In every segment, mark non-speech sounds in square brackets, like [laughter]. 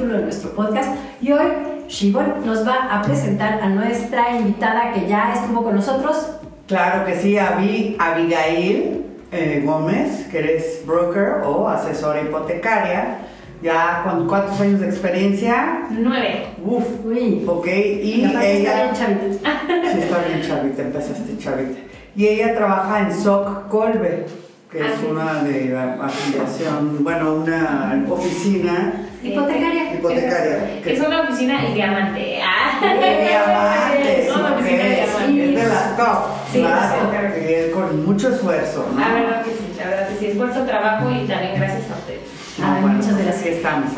Capítulo de nuestro podcast y hoy Shibon nos va a presentar a nuestra invitada que ya estuvo con nosotros. Claro que sí, Abigail eh, Gómez, que eres broker o asesora hipotecaria. Ya con cuántos años de experiencia? Nueve. Uf. Uy. Ok, y ella. Está bien chavita. Sí, está bien chavita, empezaste chavita. Y ella trabaja en SOC Colbe que es una de afiliación, bueno, una oficina hipotecaria. hipotecaria es una oficina de diamante. Ah. De diamante, es [laughs] una oficina de diamante. Es de las top, sí, claro, que con mucho esfuerzo. ¿no? La verdad que sí, la verdad que sí, esfuerzo, trabajo y también gracias a ustedes. Ah, bueno, muchas gracias. estamos.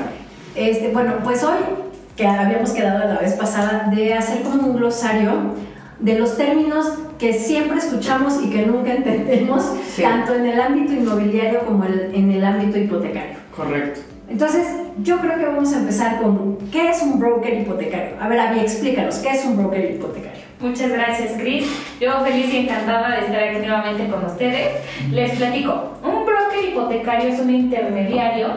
Este, bueno, pues hoy que habíamos quedado la vez pasada de hacer como un glosario de los términos que siempre escuchamos y que nunca entendemos, tanto en el ámbito inmobiliario como en el ámbito hipotecario. Correcto. Entonces, yo creo que vamos a empezar con ¿qué es un broker hipotecario? A ver, Abby, explícanos, ¿qué es un broker hipotecario? Muchas gracias, Chris. Yo feliz y encantada de estar aquí nuevamente con ustedes. Les platico, un broker hipotecario es un intermediario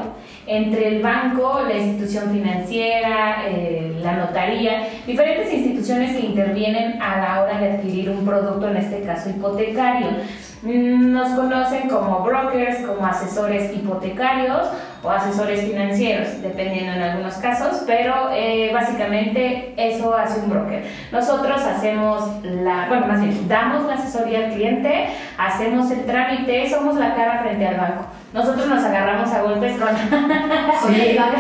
entre el banco, la institución financiera, eh, la notaría, diferentes instituciones que intervienen a la hora de adquirir un producto, en este caso hipotecario. Mm, nos conocen como brokers, como asesores hipotecarios o asesores financieros, dependiendo en algunos casos, pero eh, básicamente eso hace un broker. Nosotros hacemos la, bueno, más bien, damos la asesoría al cliente, hacemos el trámite, somos la cara frente al banco. Nosotros nos agarramos a golpes con, [laughs] el banco.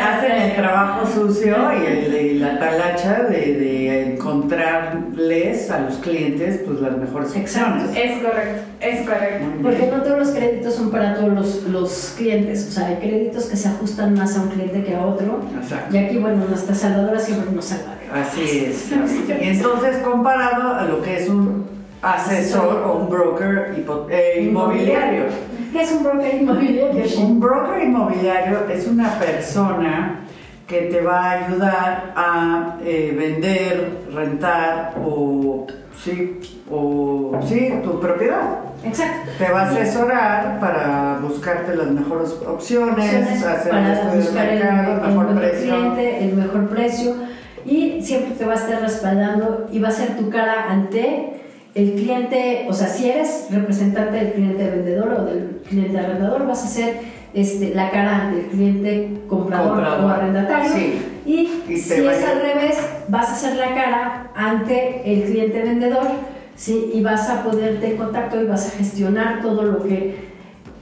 hacen, el trabajo sucio y, la talacha de, de, encontrarles a los clientes pues, las mejores opciones. Es correcto, es correcto. Porque no todos los créditos son para todos los, los clientes o sea, hay créditos que se ajustan más a un cliente que a otro. Exacto. Y aquí, bueno, nuestra salvadora siempre nos salva. Así es. y entonces, comparado a lo que es un asesor o un broker eh, inmobiliario. ¿Qué es un broker inmobiliario? [laughs] Un broker inmobiliario es una persona que te va a ayudar a eh, vender, rentar o sí, o sí, tu propiedad. Exacto. Te va a asesorar para buscarte las mejores opciones, hacer para buscar el, mejor, precio. Cliente, el mejor precio y siempre te va a estar respaldando y va a ser tu cara ante el cliente, o sea, si eres representante del cliente vendedor o del cliente arrendador, vas a ser este, la cara ante el cliente comprador, o arrendatario. Y, si es al revés, vas a ser la cara ante el cliente vendedor ¿sí? y vas a ponerte en contacto y vas a gestionar todo lo que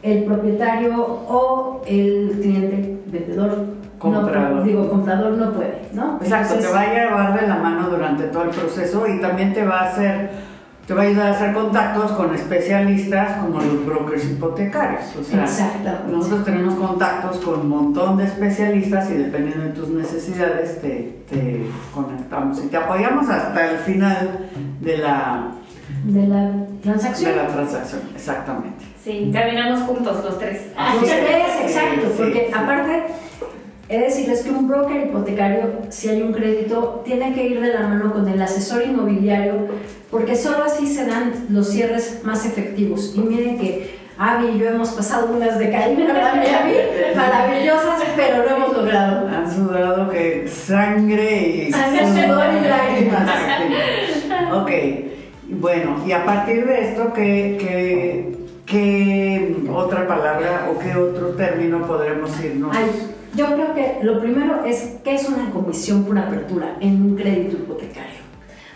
el propietario o el cliente vendedor comprador. No, digo, comprador no puede, ¿no? Exacto, te va a llevar de la mano durante todo el proceso y también te va a hacer, te va a ayudar a hacer contactos con especialistas como los brokers hipotecarios. O sea, nosotros tenemos contactos con un montón de especialistas y dependiendo de tus necesidades te, te conectamos y te apoyamos hasta el final de la de la transacción. De la transacción, exactamente. Sí, caminamos juntos los tres. Los tres, exacto, porque aparte, de decirles que un broker hipotecario, si hay un crédito, tiene que ir de la mano con el asesor inmobiliario, porque solo así se dan los cierres más efectivos. Y miren que Avi y yo hemos pasado unas de caída, [laughs] maravillosas, pero lo hemos logrado. Han sudado que sangre y sudor y lágrimas. [laughs] ok. Bueno, y a partir de esto, ¿qué, qué, otra palabra o qué otro término podremos irnos? Yo creo que lo primero es qué es una comisión por apertura en un crédito hipotecario.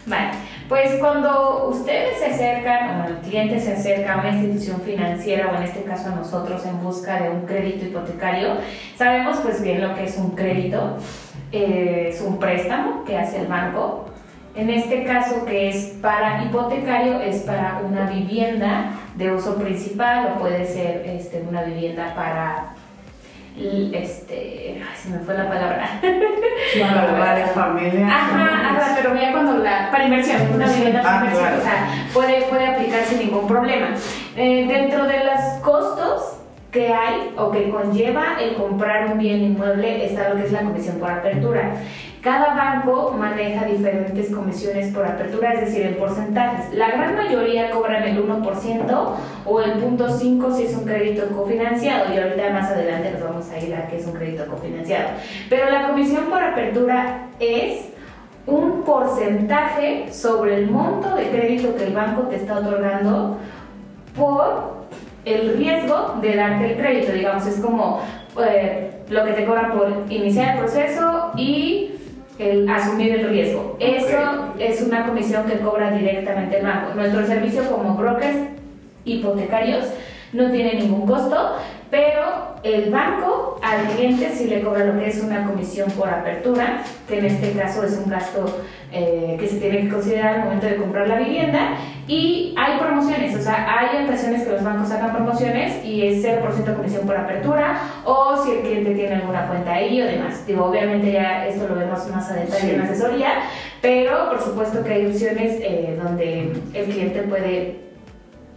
Vale, pues cuando ustedes se acercan o el cliente se acerca a una institución financiera o en este caso a nosotros en busca de un crédito hipotecario, sabemos pues bien lo que es un crédito, eh, es un préstamo que hace el banco En este caso, que es para hipotecario, es para una vivienda de uso principal o puede ser este, una vivienda para este, ay, se me fue la palabra. para varias familias. Ajá, ajá, pero ya cuando la, para inversión, una vivienda para ah, inversión, o sea, puede, puede aplicar sin ningún problema. Eh, dentro de los costos que hay o que conlleva el comprar un bien inmueble está lo que es la comisión por apertura. Cada banco maneja diferentes comisiones por apertura, es decir, en porcentajes. La gran mayoría cobran el 1% o el 0.5 si es un crédito cofinanciado y ahorita más adelante nos vamos a ir a qué es un crédito cofinanciado. Pero la comisión por apertura es un porcentaje sobre el monto de crédito que el banco te está otorgando por el riesgo de darte el crédito, digamos, es como eh, lo que te cobran por iniciar el proceso y el asumir el riesgo. Eso es una comisión que cobra directamente el banco. Nuestro servicio como brokers hipotecarios no tiene ningún costo, pero el banco al cliente sí le cobra lo que es una comisión por apertura, que en este caso es un gasto eh, que se tiene que considerar al momento de comprar la vivienda. Y hay promociones, o sea, hay ocasiones que los bancos sacan promociones y es 0% comisión por apertura, o si el cliente tiene alguna cuenta ahí o demás. Digo, obviamente ya esto lo vemos más a detalle en asesoría, pero por supuesto que hay opciones eh, donde el cliente puede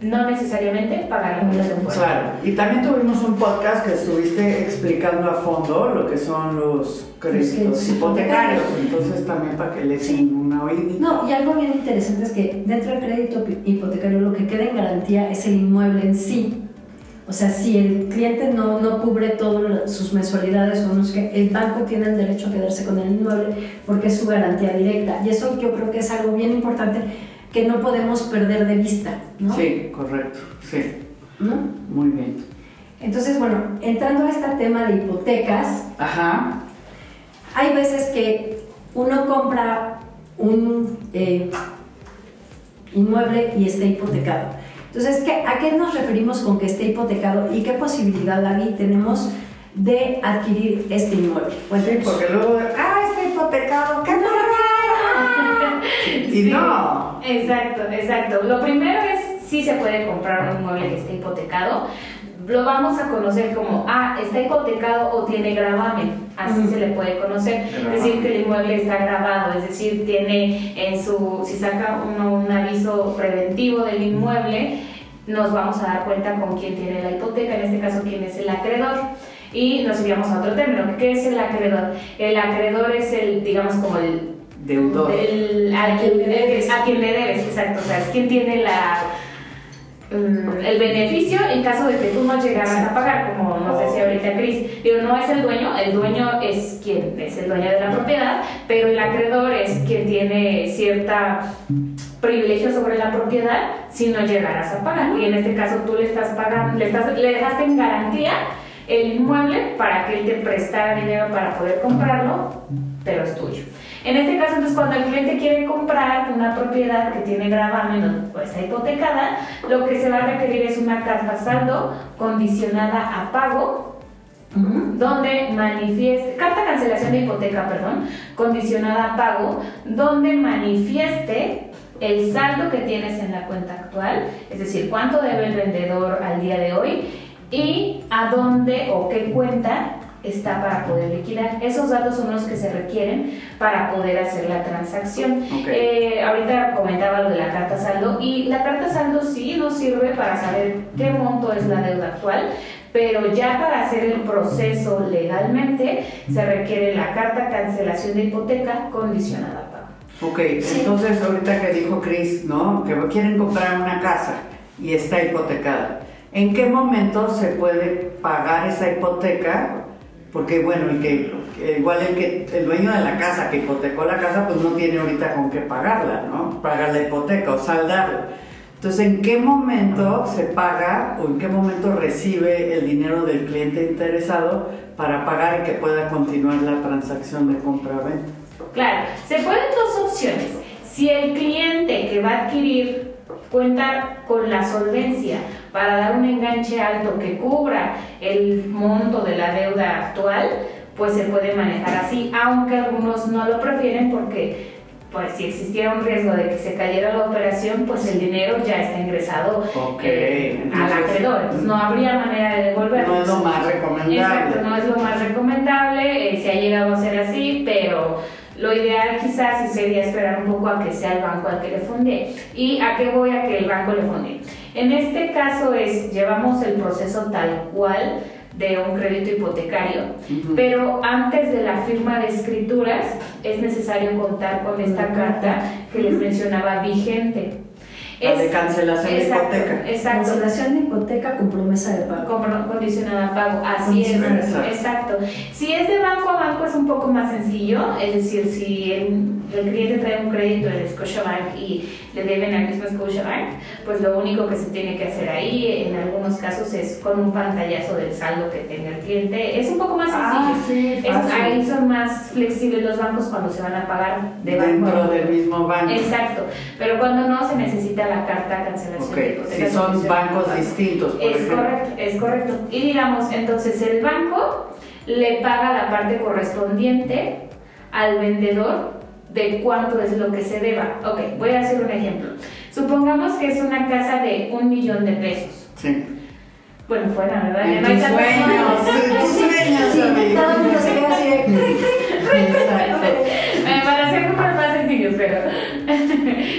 no necesariamente pagar la comisión. Claro, y también tuvimos un podcast que estuviste explicando a fondo lo que son los créditos hipotecarios, entonces también para que le una oída. No, y algo bien interesante es que dentro del crédito hipotecario lo que queda en garantía es el inmueble en sí. O sea, si el cliente no, no cubre todas sus mensualidades o no sé qué, el banco tiene el derecho a quedarse con el inmueble porque es su garantía directa. Y eso yo creo que es algo bien importante que no podemos perder de vista, ¿no? Sí, correcto, sí. ¿No? Muy bien. Entonces, bueno, entrando a este tema de hipotecas, Ajá. hay veces que uno compra un eh, inmueble y está hipotecado. Entonces, ¿a qué nos referimos con que esté hipotecado y qué posibilidad, David, tenemos de adquirir este inmueble? sí, porque luego, ah, está hipotecado, ¿qué no? y no. Exacto, exacto. Lo primero es si se puede comprar un inmueble que esté hipotecado. Lo vamos a conocer como, ah, está hipotecado o tiene gravamen, así se le puede conocer. Es decir, que el inmueble está grabado, es decir, tiene en su, si saca uno un aviso preventivo del inmueble, nos vamos a dar cuenta con quién tiene la hipoteca, en este caso quién es el acreedor. Y nos iríamos a otro término, ¿qué es el acreedor? El acreedor es el, digamos, como el deudor. a, quien le debes. a quien le debes, exacto. O sea, es quien tiene la, mm, el beneficio en caso de que tú no llegaras a pagar, como nos decía ahorita Cris. Digo, no es el dueño, el dueño es quien es el dueño de la propiedad, pero el acreedor es quien tiene cierta privilegio sobre la propiedad si no llegaras a pagar. Y en este caso tú le estás pagando, le, estás, le dejaste en garantía el inmueble para que él te prestara dinero para poder comprarlo, pero es tuyo. En este caso, entonces, cuando el cliente quiere comprar una propiedad que tiene gravamen o está hipotecada, lo que se va a requerir es una carta saldo condicionada a pago donde manifieste, carta cancelación de hipoteca, perdón, condicionada a pago, donde manifieste el saldo que tienes en la cuenta actual, es decir, cuánto debe el vendedor al día de hoy y a dónde o qué cuenta está para poder liquidar. Esos datos son los que se requieren para poder hacer la transacción. Eh, ahorita comentaba lo de la carta saldo y la carta saldo sí nos sirve para saber qué monto es la deuda actual, pero ya para hacer el proceso legalmente se requiere la carta cancelación de hipoteca condicionada a pago. Ok, entonces ahorita que dijo Chris, ¿no? Que quieren comprar una casa y está hipotecada. ¿En qué momento se puede pagar esa hipoteca porque bueno, el que, igual el que el dueño de la casa que hipotecó la casa, pues no tiene ahorita con qué pagarla, ¿no? Pagar la hipoteca o saldarla. Entonces, ¿en qué momento se paga o en qué momento recibe el dinero del cliente interesado para pagar y que pueda continuar la transacción de compra-venta? Claro, se pueden dos opciones. Si el cliente que va a adquirir cuenta con la solvencia para dar un enganche alto que cubra el monto de la deuda actual, pues se puede manejar así, aunque algunos no lo prefieren porque pues si existiera un riesgo de que se cayera la operación, pues el dinero ya está ingresado eh, al acreedor. Entonces no habría manera de devolverlo. No es lo más recomendable. Exacto, no es lo más recomendable, eh, se ha llegado a ser así, pero lo ideal quizás sí sería esperar un poco a que sea el banco al que le funde. ¿Y a qué voy a que el banco le funde? En este caso es, llevamos el proceso tal cual de un crédito hipotecario, pero antes de la firma de escrituras es necesario contar con esta carta que les mencionaba vigente. La de cancelación de hipoteca. Exacto. Cancelación de hipoteca con promesa de pago. condicionada a pago, así es. Exacto. Si es de banco a banco es un poco más sencillo, es decir, si el, el cliente trae un crédito de Scotiabank y le deben al mismo Scotiabank, pues lo único que se tiene que hacer ahí, en algunos casos, es con un pantallazo del saldo que tenga el cliente. Es un poco más ah, sencillo. sí, ahí son más flexibles los bancos cuando se van a pagar de Dentro del mismo banco. Exacto. Pero cuando no, se necesita la carta de cancelación de hipoteca. Si son bancos distintos, por Es correcto, es correcto. Y digamos, entonces el banco le paga la parte correspondiente al vendedor de cuánto es lo que se deba. Ok, voy a hacer un ejemplo. Supongamos que es una casa de un millón de pesos. Sí. Bueno, fuera, ¿verdad? Tus sueños, tus sueños, sí, todo el mundo se queda así eh, Para hacer números más sencillos, pero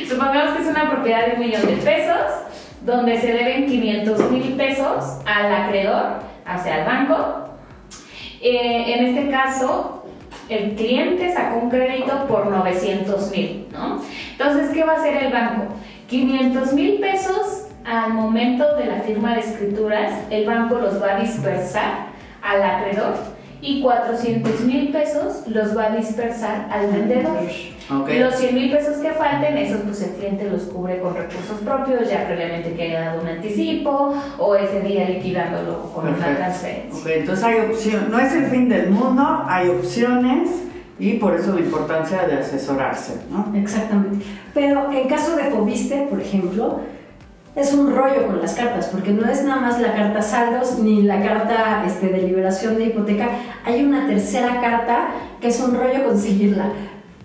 supongamos que es una propiedad de un millón de pesos, donde se deben 500 mil pesos al acreedor, hacia el banco. Eh, en este caso, el cliente sacó un crédito por 900 mil, ¿no? Entonces, ¿qué va a hacer el banco? 500 mil pesos al momento de la firma de escrituras, el banco los va a dispersar al acreedor y 400 mil pesos los va a dispersar al vendedor. Los 100 mil pesos que falten, esos pues el cliente los cubre con recursos propios, ya previamente que haya dado un anticipo o ese día liquidándolo con una transferencia. entonces hay opción, no es el fin del mundo, hay opciones y por eso la importancia de asesorarse, ¿no? Exactamente. Pero en caso de Fobiste, por ejemplo, es un rollo con las cartas, porque no es nada más la carta saldos ni la carta este, de liberación de hipoteca, hay una tercera carta que es un rollo conseguirla.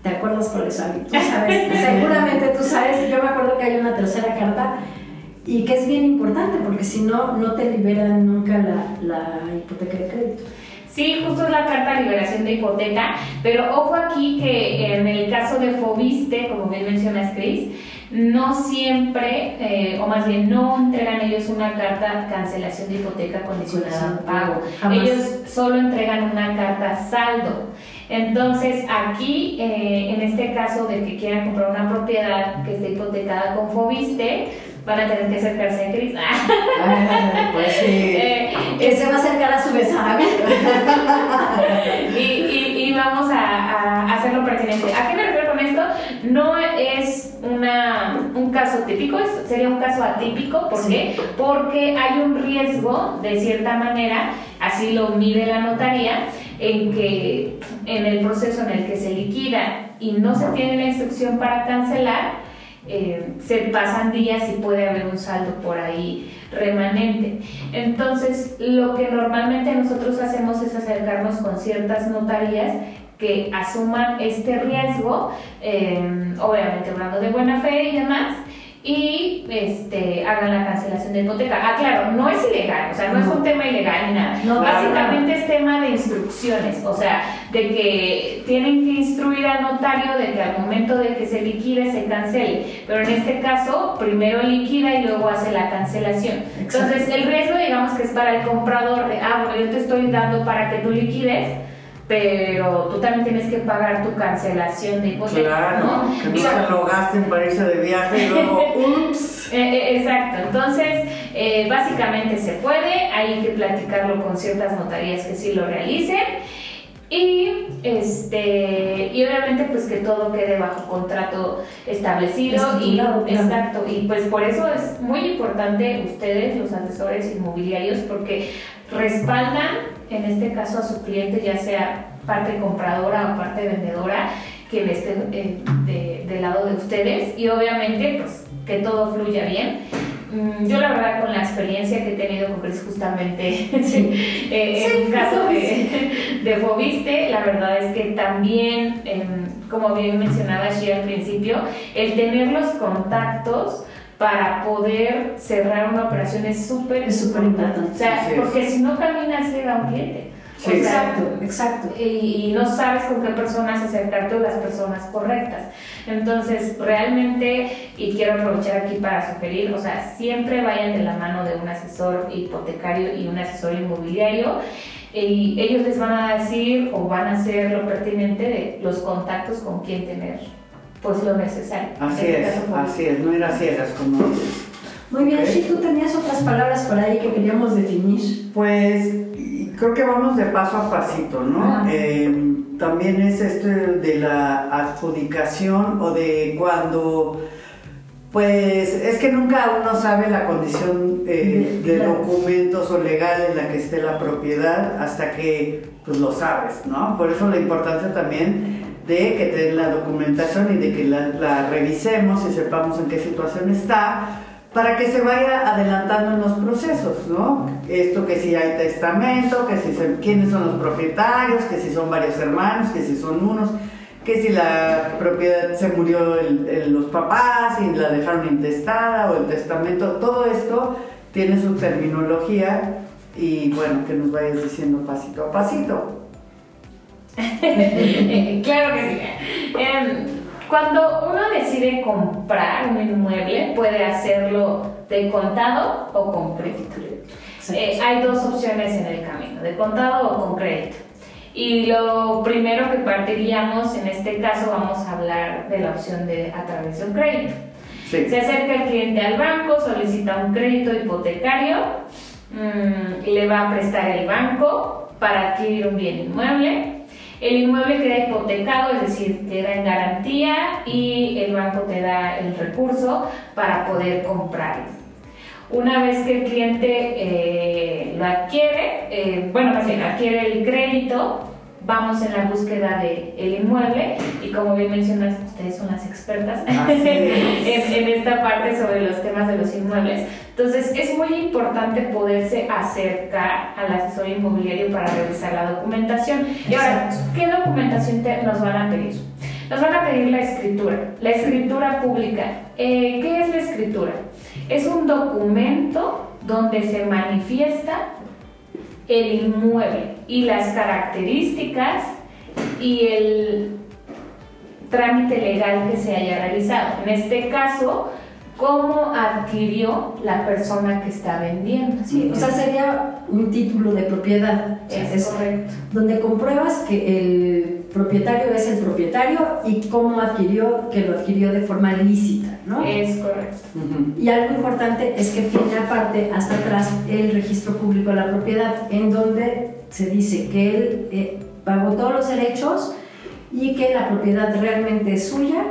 ¿Te acuerdas cuál es, Tú sabes, [laughs] seguramente tú sabes, yo me acuerdo que hay una tercera carta y que es bien importante, porque si no, no te liberan nunca la, la hipoteca de crédito. Sí, justo es la carta de liberación de hipoteca, pero ojo aquí que en el caso de Fobiste, como bien mencionas, Chris, no siempre, eh, o más bien no entregan ellos una carta cancelación de hipoteca condicionada a pago. Ellos solo entregan una carta saldo. Entonces, aquí, eh, en este caso de que quieran comprar una propiedad que esté hipotecada con Fobiste, van a tener que acercarse a Cris. [laughs] pues sí. Eh, que se va a acercar a su besada. [laughs] y, y, y, vamos a, a, hacerlo pertinente. ¿A qué me refiero con esto? No es una, un caso típico, sería un caso atípico. ¿Por qué? Porque hay un riesgo, de cierta manera, así lo mide la notaría, en que en el proceso en el que se liquida y no se tiene la instrucción para cancelar, eh, se pasan días y puede haber un saldo por ahí remanente. Entonces, lo que normalmente nosotros hacemos es acercarnos con ciertas notarías que asuman este riesgo, eh, obviamente hablando de buena fe y demás, y este, hagan la cancelación de hipoteca. Ah, claro, no es ilegal, o sea, no, es un tema ilegal ni nada. No, Básicamente es tema de instrucciones, o sea, de que tienen que instruir al notario de que al momento de que se liquide se cancele. Pero en este caso, primero liquida y luego hace la cancelación. Entonces, el riesgo, digamos que es para el comprador de, ah, bueno, yo te estoy dando para que tú liquides pero tú también tienes que pagar tu cancelación de hipoteca. Claro, ¿no? que no se lo gasten para irse de viaje y luego, [laughs] ups. Eh, eh, exacto, entonces eh, básicamente se puede, hay que platicarlo con ciertas notarías que sí lo realicen. Y este y obviamente pues que todo quede bajo contrato establecido y exacto y pues por eso es muy importante ustedes los asesores inmobiliarios porque respaldan en este caso a su cliente, ya sea parte compradora o parte vendedora, que esté eh, del lado de ustedes. Y obviamente pues que todo fluya bien. Mm, yo la verdad con la experiencia que he tenido con Chris justamente [laughs] eh, en caso de, de Fobiste, la verdad es que también em, como bien mencionaba allí al principio, el tener los contactos para poder cerrar una operación es súper importante. O sea, porque si no caminas llega un cliente. exacto, exacto. Y, no sabes con qué personas acercarte o las personas correctas. Entonces, realmente, y quiero aprovechar aquí para sugerir, o sea, siempre vayan de la mano de un asesor hipotecario y un asesor inmobiliario y ellos les van a decir o van a hacer lo pertinente de los contactos con quien tener pues lo necesario. Así es, así es, no ir a ciegas como Muy bien, si tú tenías otras palabras por ahí que queríamos definir. Pues creo que vamos de paso a pasito, ¿no? Eh, también es esto de la adjudicación o de cuando pues es que nunca uno sabe la condición eh, de documentos o legal en la que esté la propiedad hasta que pues, lo sabes, ¿no? Por eso la importancia también de que te la documentación y de que la, revisemos y sepamos en qué situación está para que se vaya adelantando en los procesos, ¿no? Esto que si hay testamento, que si quiénes son los propietarios, que si son varios hermanos, que si son unos que si la propiedad se murió el, los papás y la dejaron intestada o el testamento, todo esto tiene su terminología y bueno, que nos vayas diciendo pasito a pasito. [laughs] claro que sí. Em, cuando uno decide comprar un inmueble, puede hacerlo de contado o con crédito. Eh, hay dos opciones en el camino, de contado o con crédito. Y lo primero que partiríamos, en este caso vamos a hablar de la opción de a través de un crédito. Se acerca el cliente al banco, solicita un crédito hipotecario, mm, le va a prestar el banco para adquirir un bien inmueble. El inmueble queda hipotecado, es decir, queda en garantía y el banco te da el recurso para poder comprarlo. Una vez que el cliente eh, lo adquiere, eh, bueno, más bien adquiere el crédito, vamos en la búsqueda del el inmueble y como bien mencionas, ustedes son las expertas [laughs] en, esta parte sobre los temas de los inmuebles. Entonces es muy importante poderse acercar al asesor inmobiliario para revisar la documentación. Y ahora, ¿qué documentación nos van a pedir? Nos van a pedir la escritura, la escritura pública. Eh, ¿Qué es la escritura? Es un documento donde se manifiesta el inmueble y las características y el trámite legal que se haya realizado. En este caso, cómo adquirió la persona que está vendiendo. Sí, o sea, sería un título de propiedad. Es, correcto. Donde compruebas que el propietario es el propietario y cómo adquirió, que lo adquirió de forma lícita, ¿no? Es correcto. Y algo importante es que tiene aparte, hasta atrás, el registro público de la propiedad, en donde se dice que él eh, pagó todos los derechos y que la propiedad realmente es suya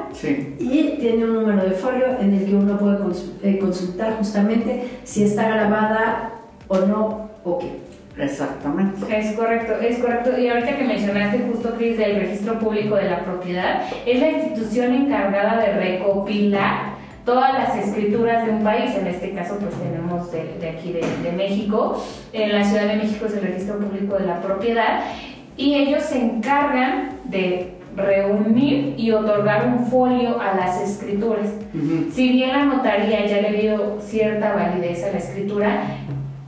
y tiene un número de folio en el que uno puede eh, consultar justamente si está grabada o no o qué. Exactamente. Es correcto, es correcto. Y ahorita que mencionaste justo, Cris, del registro público de la propiedad, es la institución encargada de recopilar todas las escrituras de un país, en este caso pues tenemos de, de aquí de, de, México, en la Ciudad de México es el registro público de la propiedad, y ellos se encargan de reunir y otorgar un folio a las escrituras. Si bien la notaría ya le dio cierta validez a la escritura,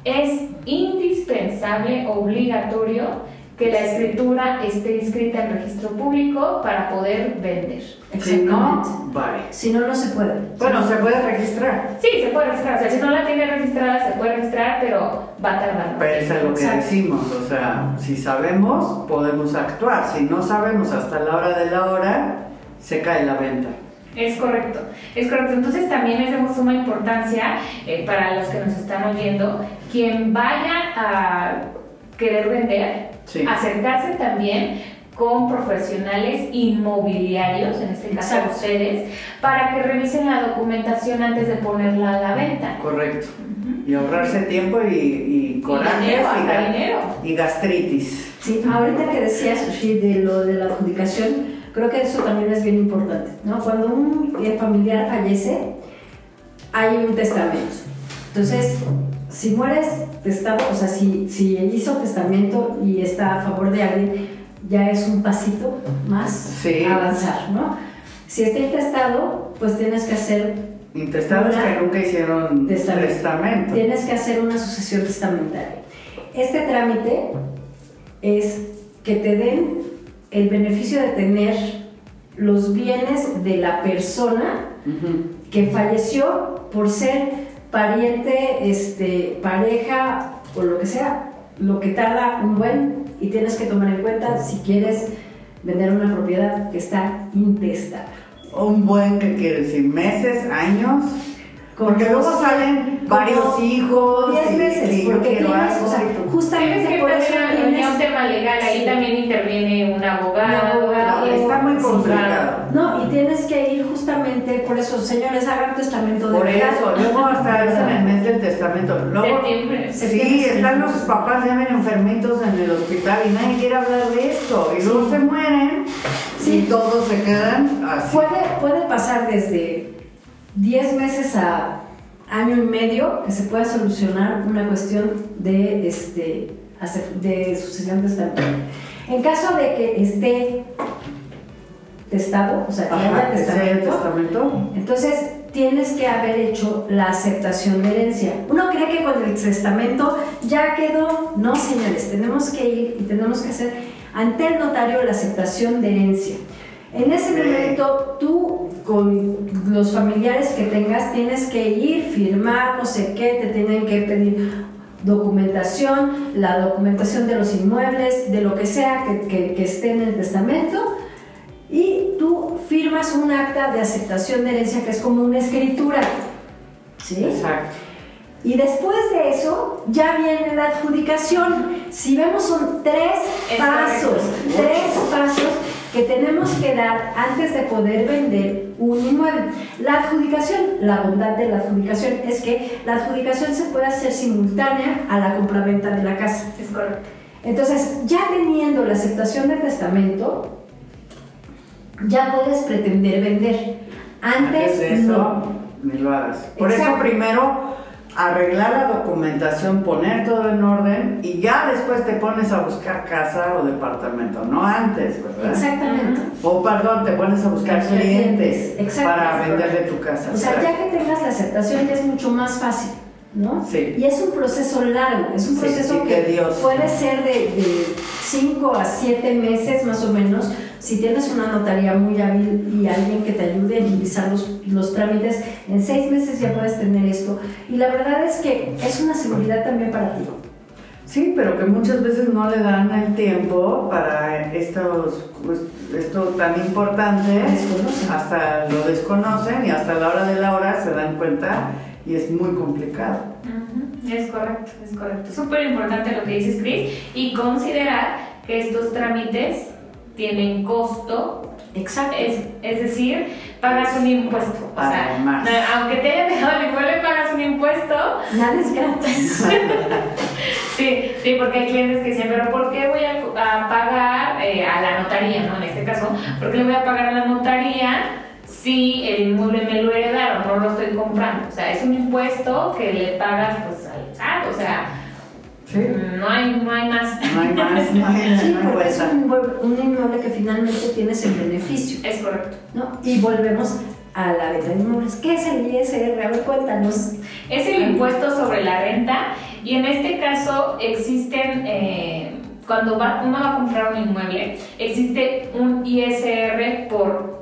es indispensable, obligatorio, que la escritura esté inscrita en registro público para poder vender. Si no, Si no, no se puede. Bueno, se puede registrar. Sí, se puede registrar. O sea, si no la tiene registrada, se puede registrar, pero va a tardar. Pero es lo que decimos. O sea, si sabemos, podemos actuar. Si no sabemos hasta la hora de la hora, se cae la venta. Es correcto, es correcto. Entonces también es de suma importancia eh, para los que nos están oyendo, quien vaya a querer vender, acercarse también con profesionales inmobiliarios, en este caso ustedes, para que revisen la documentación antes de ponerla a la venta. Correcto. Y ahorrarse tiempo y, y coraje y, gastritis. Sí, ahorita que decías, de lo de la adjudicación, creo que eso también es bien importante. ¿no? Cuando un familiar fallece, hay un testamento. Entonces, si mueres, testado, o sea, si, si hizo testamento y está a favor de alguien, ya es un pasito más avanzar, ¿no? Si está intestado, pues tienes que hacer... Intestados que nunca hicieron testamento. Tienes que hacer una sucesión testamentaria. Este trámite es que te den el beneficio de tener los bienes de la persona que falleció por ser pariente, este, pareja o lo que sea, lo que tarda un buen y tienes que tomar en cuenta si quieres vender una propiedad que está intestada. Un buen que quiere decir meses, años. Porque luego salen varios hijos. 10 meses, porque tienes, o sea, justamente por eso tienes un tema legal, ahí también interviene un abogado. está muy complicado. No, y tienes que ir justamente, por eso, señores, hagan testamento de Por eso, luego hasta [laughs] es en el mes del testamento. Luego, septiembre. Sí, están los papás ya ven enfermitos en el hospital y nadie quiere hablar de esto. Y luego se mueren y todos se quedan así. Puede, puede pasar desde 10 meses a año y medio que se pueda solucionar una cuestión de, este, de sucesión testamentaria. En caso de que esté testado, o sea, que haya testamento, entonces tienes que haber hecho la aceptación de herencia. Uno cree que con el testamento ya quedó. No, señores, tenemos que ir y tenemos que hacer ante el notario la aceptación de herencia. En ese momento tú con los familiares que tengas tienes que ir, firmar, no sé qué, te tienen que pedir documentación, la documentación de los inmuebles, de lo que sea que, que, esté en el testamento, y tú firmas un acta de aceptación de herencia que es como una escritura. ¿Sí? Exacto. Y después de eso ya viene la adjudicación. Si vemos son tres pasos, tres pasos que tenemos que dar antes de poder vender un inmueble. La adjudicación, la bondad de la adjudicación es que la adjudicación se puede hacer simultánea a la compraventa de la casa. Es correcto. Entonces, ya teniendo la aceptación del testamento, ya puedes pretender vender. Antes, de eso, no. ni lo hagas. Por eso primero arreglar la documentación, poner todo en orden y ya después te pones a buscar casa o departamento, no antes, ¿verdad? Exactamente. O perdón, te pones a buscar clientes para venderle tu casa. O sea, ya que tengas la aceptación ya es mucho más fácil. ¿no? Sí. Y es un proceso largo, es un proceso que, puede ser de 5 a 7 meses más o menos, si tienes una notaría muy hábil y alguien que te ayude a agilizar los, los trámites, en 6 meses ya puedes tener esto. Y la verdad es que es una seguridad también para ti. Sí, pero que muchas veces no le dan el tiempo para estos, pues, esto tan importante, hasta lo desconocen y hasta la hora de la hora se dan cuenta y es muy complicado. Es correcto, es correcto. Súper importante lo que dices, Cris, y considerar que estos trámites tienen costo. Exacto. Es, es decir, pagas un impuesto. O sea, aunque te hayan dejado el inmueble, pagas un impuesto. Nada es gratis. [laughs] sí, sí, porque hay clientes que dicen, pero ¿por qué voy a, pagar eh, a la notaría, ¿no? En este caso, ¿por qué le voy a pagar a la notaría? si el inmueble me lo heredaron, no lo estoy comprando. O sea, es un impuesto que le pagas pues al SAT, o sea, no, hay, no hay más. No hay más, [laughs] no hay, sí, porque es un, un, inmueble que finalmente tienes el beneficio. Es correcto. ¿no? Y volvemos a la venta de inmuebles. ¿Qué es el ISR? A ver, cuéntanos. Es el impuesto sobre la renta y en este caso existen... Eh, cuando va, uno va a comprar un inmueble, existe un ISR por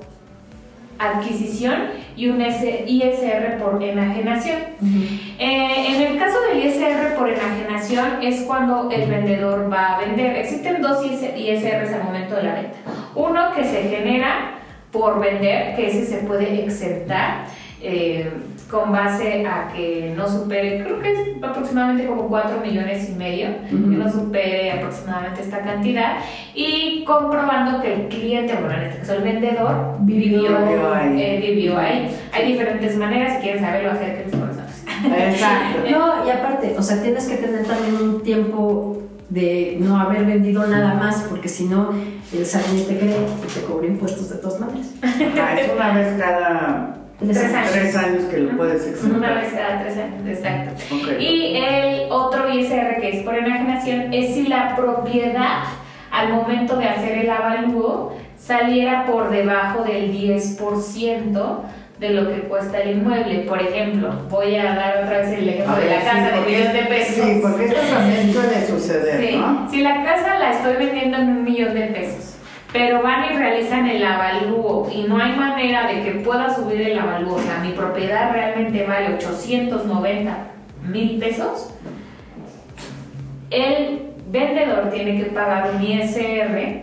adquisición y un ISR por enajenación. Eh, en el caso del ISR por enajenación es cuando el vendedor va a vender. Existen dos ISRs al momento de la venta. Uno que se genera por vender, que ese se puede exentar. Eh, con base a que no supere, creo que es aproximadamente como 4 millones y medio, que no supere aproximadamente esta cantidad, y comprobando que el cliente, bueno, en este caso el vendedor, vivió, ahí. Eh, vivió ahí. Hay diferentes maneras, si quieren saberlo, acérquense con nosotros. Exacto. [laughs] no, y aparte, o sea, tienes que tener también un tiempo de no haber vendido nada más, porque si no, el SAT te cree y te cobra impuestos de todas maneras. Ah, es una vez cada Tres, años. que lo puedes exentar. Una vez cada tres años, exacto. Y el otro ISR que es por enajenación es si la propiedad al momento de hacer el avalúo saliera por debajo del 10% de lo que cuesta el inmueble. Por ejemplo, voy a dar otra vez el ejemplo de la casa de millones de pesos. Sí, porque esto también suele suceder, sí. Si la casa la estoy vendiendo en un millón de pesos, pero van y realizan el avalúo y no hay manera de que pueda subir el avalúo, o sea, mi propiedad realmente vale 890 mil pesos, el vendedor tiene que pagar un ISR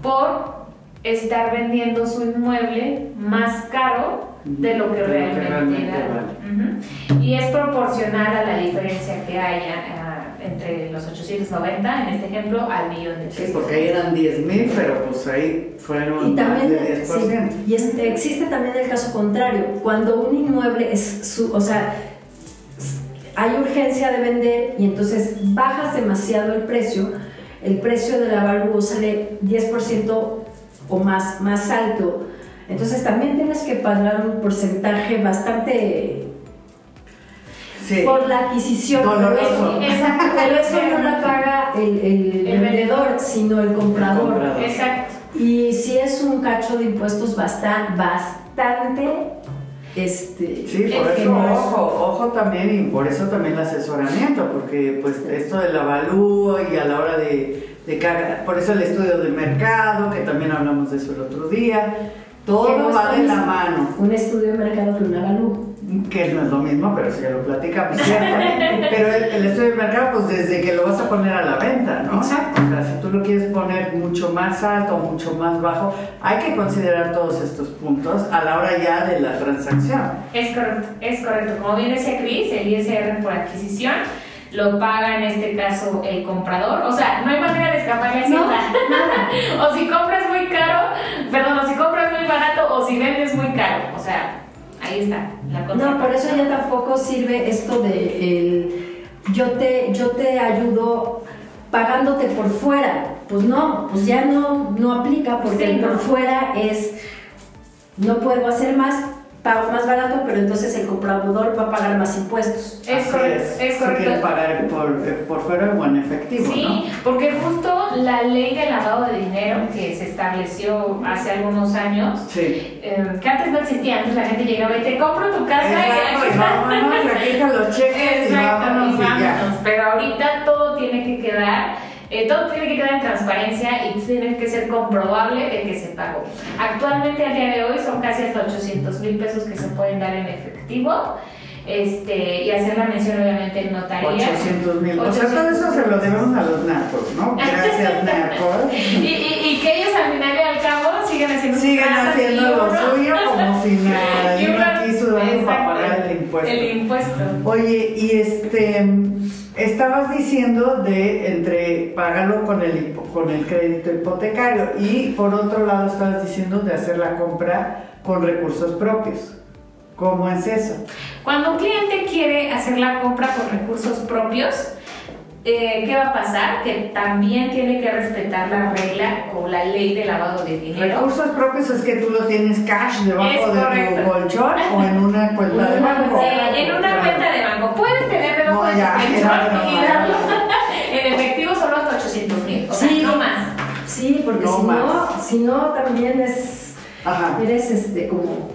por estar vendiendo su inmueble más caro de lo que realmente, vale. Y es proporcional a la diferencia que haya uh, entre los 890, en este ejemplo, al millón de pesos. Sí, porque ahí eran 10 mil, pero pues ahí fueron y también, más de 10%. Sí, y este, existe también el caso contrario, cuando un inmueble es su, o sea, hay urgencia de vender y entonces bajas demasiado el precio, el precio de la avalúo sale 10% o más, más alto. Entonces también tienes que pagar un porcentaje bastante por la adquisición. Pero, eso no la paga el, el, vendedor, sino el comprador. Exacto. Y si es un cacho de impuestos bastante, bastante este, sí, por eso, ojo, ojo también, y por eso también el asesoramiento, porque pues esto del avalúo y a la hora de, de por eso el estudio del mercado, que también hablamos de eso el otro día, todo va de la mano. Un estudio de mercado con un avalúo que no es lo mismo, pero si ya lo platicamos, ¿cierto? pero el, estudio de mercado, pues desde que lo vas a poner a la venta, ¿no? Exacto. O sea, si tú lo quieres poner mucho más alto o mucho más bajo, hay que considerar todos estos puntos a la hora ya de la transacción. Es correcto, es correcto. Como bien decía Cris, el ISR por adquisición lo paga en este caso el comprador. O sea, no hay manera de escapar de no, [laughs] o si compras muy caro, perdón, o si compras muy barato o si vendes muy caro. O sea, Ahí está. La no, por eso ya tampoco sirve esto de el, yo te, yo te ayudo pagándote por fuera. Pues no, pues ya no, no aplica porque el por fuera es no puedo hacer más, pago más barato, pero entonces el comprador va a pagar más impuestos. Es correcto, es, correcto. pagar por, por fuera o en efectivo, Sí, porque justo la ley de lavado de dinero que se estableció hace algunos años, eh, que antes no existía, antes la gente llegaba y te compro tu casa Exacto, y, vámonos, aquí los cheques Exacto, y vámonos, pero ahorita todo tiene que quedar eh, todo tiene que quedar en transparencia y tiene que ser comprobable de que se pagó. Actualmente, al día de hoy, son casi hasta 800 mil pesos que se pueden dar en efectivo. Este, y hacer la mención obviamente en notaría. 800 mil. O sea, todo eso se lo debemos a los narcos, ¿no? Gracias, [laughs] narcos. y, y, y, que ellos al final y al cabo siguen haciendo Siguen haciendo lo suyo como si nada. [laughs] Y uno aquí sudando impuesto. El impuesto. Oye, y este Estabas diciendo de entre pagarlo con el, con el crédito hipotecario y por otro lado estabas diciendo de hacer la compra con recursos propios. ¿Cómo es eso? Cuando un cliente quiere hacer la compra con recursos propios, eh, ¿qué va a pasar? Que también tiene que respetar la regla o la ley de lavado de dinero. Recursos propios es que tú lo tienes cash debajo de tu colchón o en una cuenta de banco. Eh, en una cuenta de banco. Puedes tener debajo de tu colchón y darlo. [laughs] en efectivo son los 800 mil. O sea, no más. Sí, porque si, no, si no también es, eres este, como,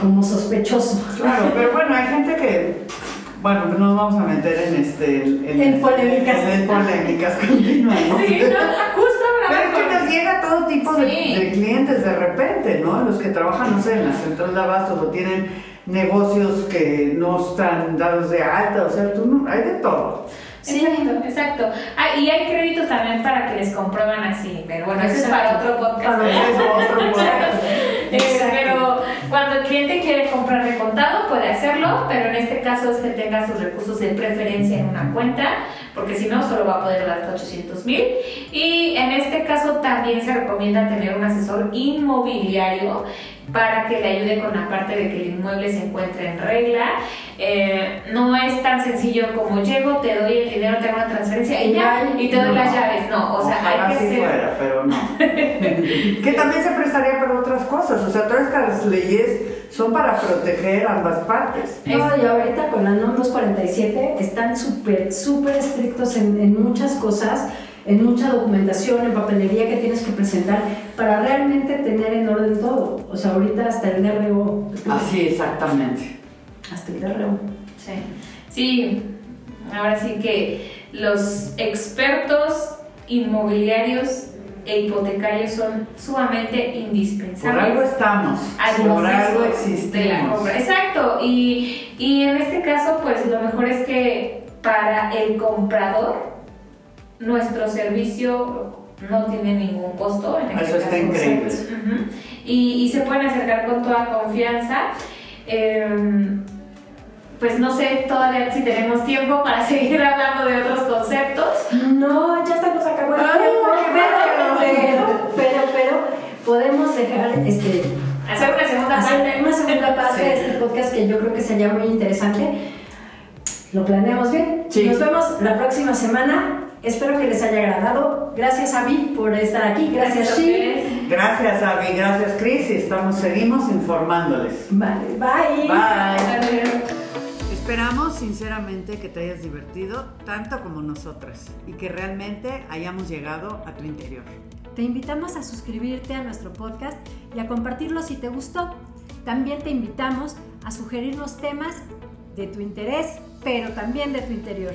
como sospechoso. Claro, pero bueno, hay gente que bueno, no nos vamos a meter en este. En, polémicas. En, polémicas [laughs] continuas. Sí, justo Pero que nos llega todo tipo de, clientes de repente, ¿no? Los que trabajan, no sé, en la central de abastos o tienen negocios que no están dados de alta, o sea, tú no, hay de todo. Sí. Exacto, exacto. Ah, y hay créditos también para que les comprueban así, pero bueno, eso es para otro podcast. Para otro [laughs] podcast. Eh, pero cuando el cliente quiere comprar de contado, puede hacerlo, pero en este caso es que tenga sus recursos de preferencia en una cuenta, porque si no, solo va a poder dar hasta 800 mil. Y en este caso también se recomienda tener un asesor inmobiliario para que le ayude con la parte de que el inmueble se encuentre en regla. Eh, no es tan sencillo como llego, te doy el dinero, te hago una transferencia y ya, y te doy las llaves. No, o sea, hay que ser... fuera, pero no. [laughs] que también se prestaría para otras cosas. O sea, todas estas leyes son para proteger ambas partes. No, y ahorita con la NOM 247 están súper, súper estrictos en, en muchas cosas en mucha documentación, en papelería que tienes que presentar para realmente tener en orden todo. O sea, ahorita hasta el DRO. Así, exactamente. Hasta el DRO. Sí. Sí, ahora sí que los expertos inmobiliarios e hipotecarios son sumamente indispensables. Por algo estamos, por algo existimos. Exacto, y, y en este caso, pues lo mejor es que para el comprador, nuestro servicio no tiene ningún costo. En este Eso está increíble. y, y, se pueden acercar con toda confianza. Em, pues no sé todavía si tenemos tiempo para [laughs] seguir hablando de otros conceptos. No, ya estamos acabando el tiempo. Pero, pero, pero, podemos dejar este hacer una segunda parte. Una segunda parte de este podcast que yo creo que sería muy interesante. Lo planeamos bien. Nos vemos la próxima semana. Espero que les haya agradado. Gracias, Avi, por estar aquí. Gracias, Shi. Gracias, Avi. Gracias, Cris. Y estamos, seguimos informándoles. Vale, bye. Bye. Esperamos sinceramente que te hayas divertido tanto como nosotras y que realmente hayamos llegado a tu interior. Te invitamos a suscribirte a nuestro podcast y a compartirlo si te gustó. También te invitamos a sugerirnos temas de tu interés, pero también de tu interior.